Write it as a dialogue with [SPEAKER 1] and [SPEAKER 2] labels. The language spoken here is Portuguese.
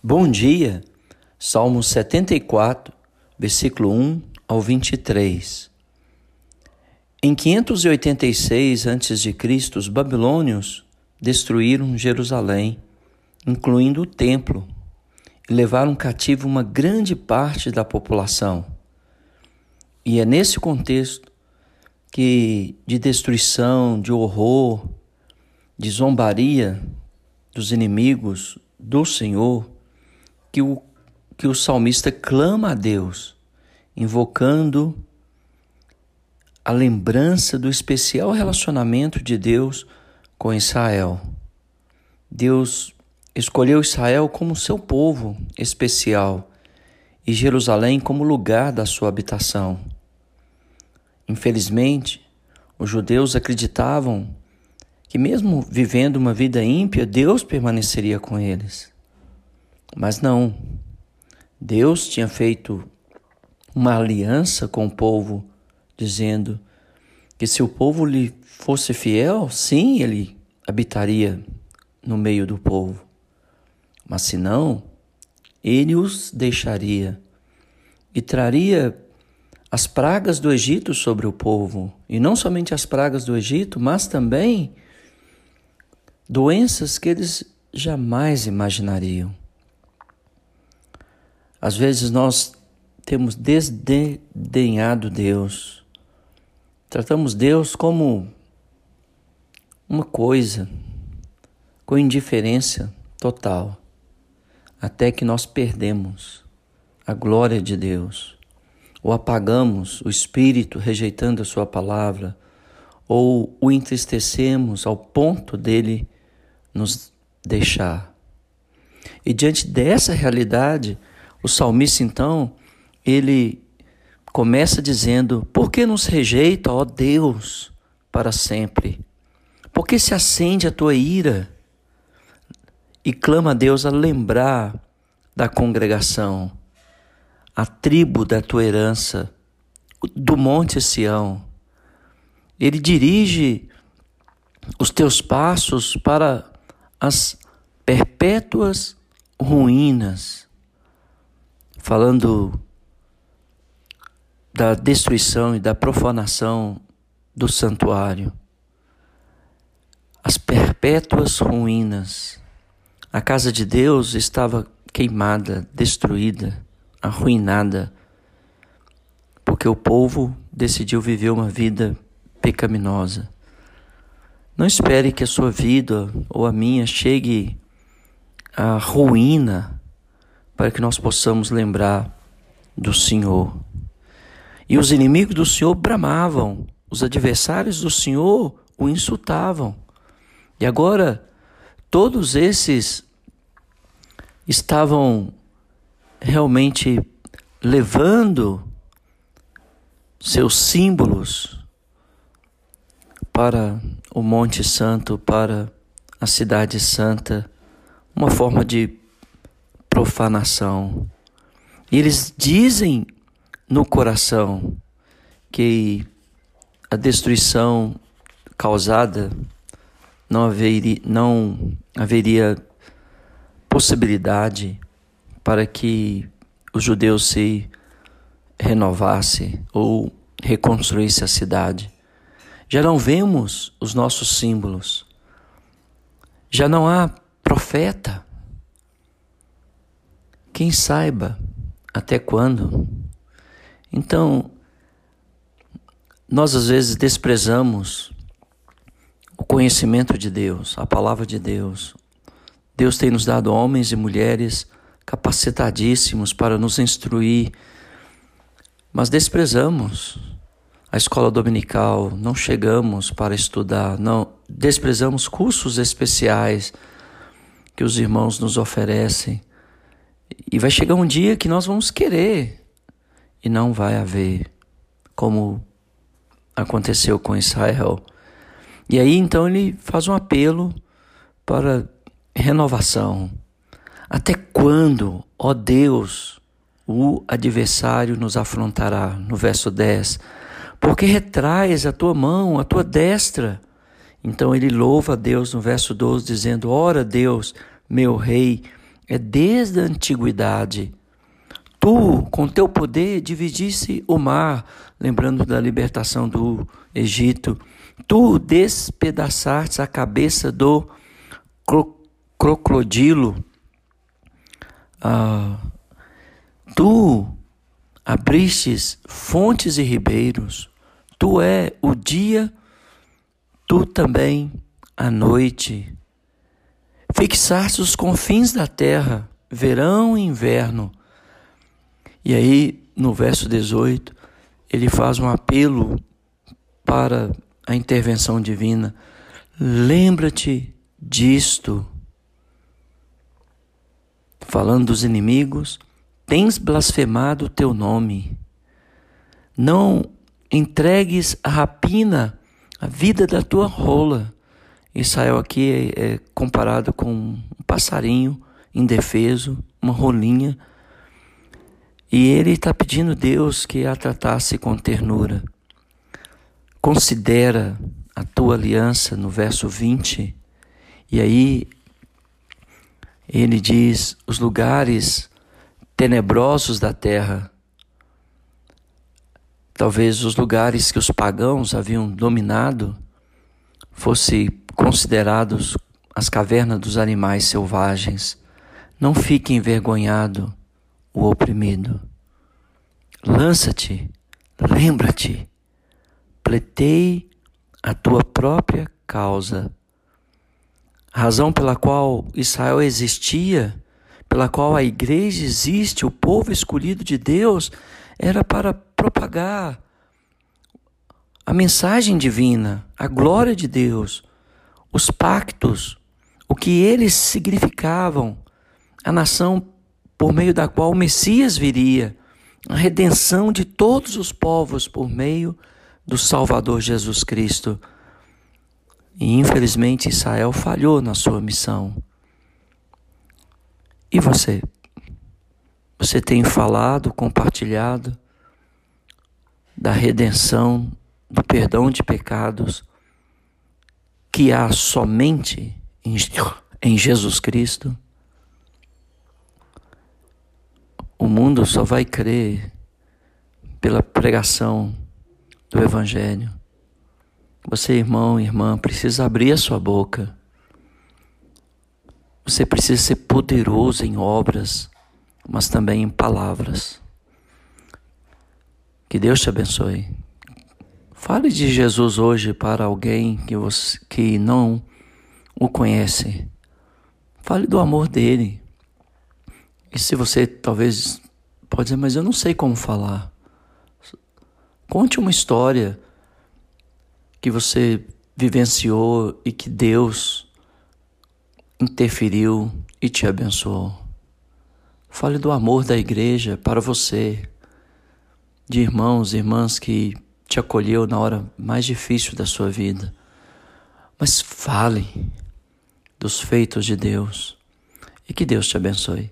[SPEAKER 1] Bom dia, Salmo 74, versículo 1 ao 23. Em 586 a.C., os babilônios destruíram Jerusalém, incluindo o templo, e levaram cativo uma grande parte da população. E é nesse contexto que de destruição, de horror, de zombaria dos inimigos do Senhor, que o, que o salmista clama a Deus, invocando a lembrança do especial relacionamento de Deus com Israel. Deus escolheu Israel como seu povo especial e Jerusalém como lugar da sua habitação. Infelizmente, os judeus acreditavam que, mesmo vivendo uma vida ímpia, Deus permaneceria com eles. Mas não. Deus tinha feito uma aliança com o povo, dizendo que se o povo lhe fosse fiel, sim, ele habitaria no meio do povo. Mas se não, ele os deixaria e traria as pragas do Egito sobre o povo. E não somente as pragas do Egito, mas também doenças que eles jamais imaginariam. Às vezes nós temos desdenhado Deus, tratamos Deus como uma coisa, com indiferença total, até que nós perdemos a glória de Deus, ou apagamos o Espírito rejeitando a Sua palavra, ou o entristecemos ao ponto dele nos deixar. E diante dessa realidade, o salmista, então, ele começa dizendo: Por que nos rejeita, ó Deus, para sempre? Por que se acende a tua ira? E clama a Deus a lembrar da congregação, a tribo da tua herança, do Monte Sião. Ele dirige os teus passos para as perpétuas ruínas falando da destruição e da profanação do santuário, as perpétuas ruínas. A casa de Deus estava queimada, destruída, arruinada, porque o povo decidiu viver uma vida pecaminosa. Não espere que a sua vida ou a minha chegue à ruína para que nós possamos lembrar do Senhor. E os inimigos do Senhor bramavam, os adversários do Senhor o insultavam. E agora, todos esses estavam realmente levando seus símbolos para o Monte Santo, para a Cidade Santa, uma forma de profanação. E eles dizem no coração que a destruição causada não haveria, não haveria possibilidade para que os judeus se renovasse ou reconstruísse a cidade. Já não vemos os nossos símbolos. Já não há profeta. Quem saiba até quando? Então, nós às vezes desprezamos o conhecimento de Deus, a palavra de Deus. Deus tem nos dado homens e mulheres capacitadíssimos para nos instruir, mas desprezamos a escola dominical, não chegamos para estudar, não desprezamos cursos especiais que os irmãos nos oferecem. E vai chegar um dia que nós vamos querer e não vai haver, como aconteceu com Israel. E aí então ele faz um apelo para renovação. Até quando, ó Deus, o adversário nos afrontará? No verso 10. Porque retrais a tua mão, a tua destra. Então ele louva a Deus no verso 12, dizendo: Ora, Deus, meu rei, é desde a antiguidade. Tu, com teu poder, dividisse o mar, lembrando da libertação do Egito. Tu despedaçaste a cabeça do cro crocodilo. Ah, tu abristes fontes e ribeiros. Tu é o dia, tu também a noite. Fixaste os confins da terra, verão e inverno. E aí, no verso 18, ele faz um apelo para a intervenção divina. Lembra-te disto. Falando dos inimigos, tens blasfemado o teu nome. Não entregues a rapina a vida da tua rola. Israel aqui é, é comparado com um passarinho indefeso, uma rolinha. E ele está pedindo a Deus que a tratasse com ternura. Considera a tua aliança no verso 20, e aí ele diz: os lugares tenebrosos da terra, talvez os lugares que os pagãos haviam dominado, fossem considerados as cavernas dos animais selvagens. Não fique envergonhado o oprimido. Lança-te, lembra-te Pletei a tua própria causa. A razão pela qual Israel existia, pela qual a igreja existe, o povo escolhido de Deus, era para propagar a mensagem divina, a glória de Deus, os pactos, o que eles significavam, a nação por meio da qual o Messias viria, a redenção de todos os povos por meio do Salvador Jesus Cristo. E infelizmente Israel falhou na sua missão. E você? Você tem falado, compartilhado da redenção, do perdão de pecados que há somente em Jesus Cristo? O mundo só vai crer pela pregação do Evangelho. Você, irmão e irmã, precisa abrir a sua boca. Você precisa ser poderoso em obras, mas também em palavras. Que Deus te abençoe. Fale de Jesus hoje para alguém que, você, que não o conhece. Fale do amor dele. E se você talvez pode dizer, mas eu não sei como falar. Conte uma história que você vivenciou e que Deus interferiu e te abençoou. Fale do amor da igreja para você, de irmãos e irmãs que te acolheu na hora mais difícil da sua vida. Mas fale dos feitos de Deus e que Deus te abençoe.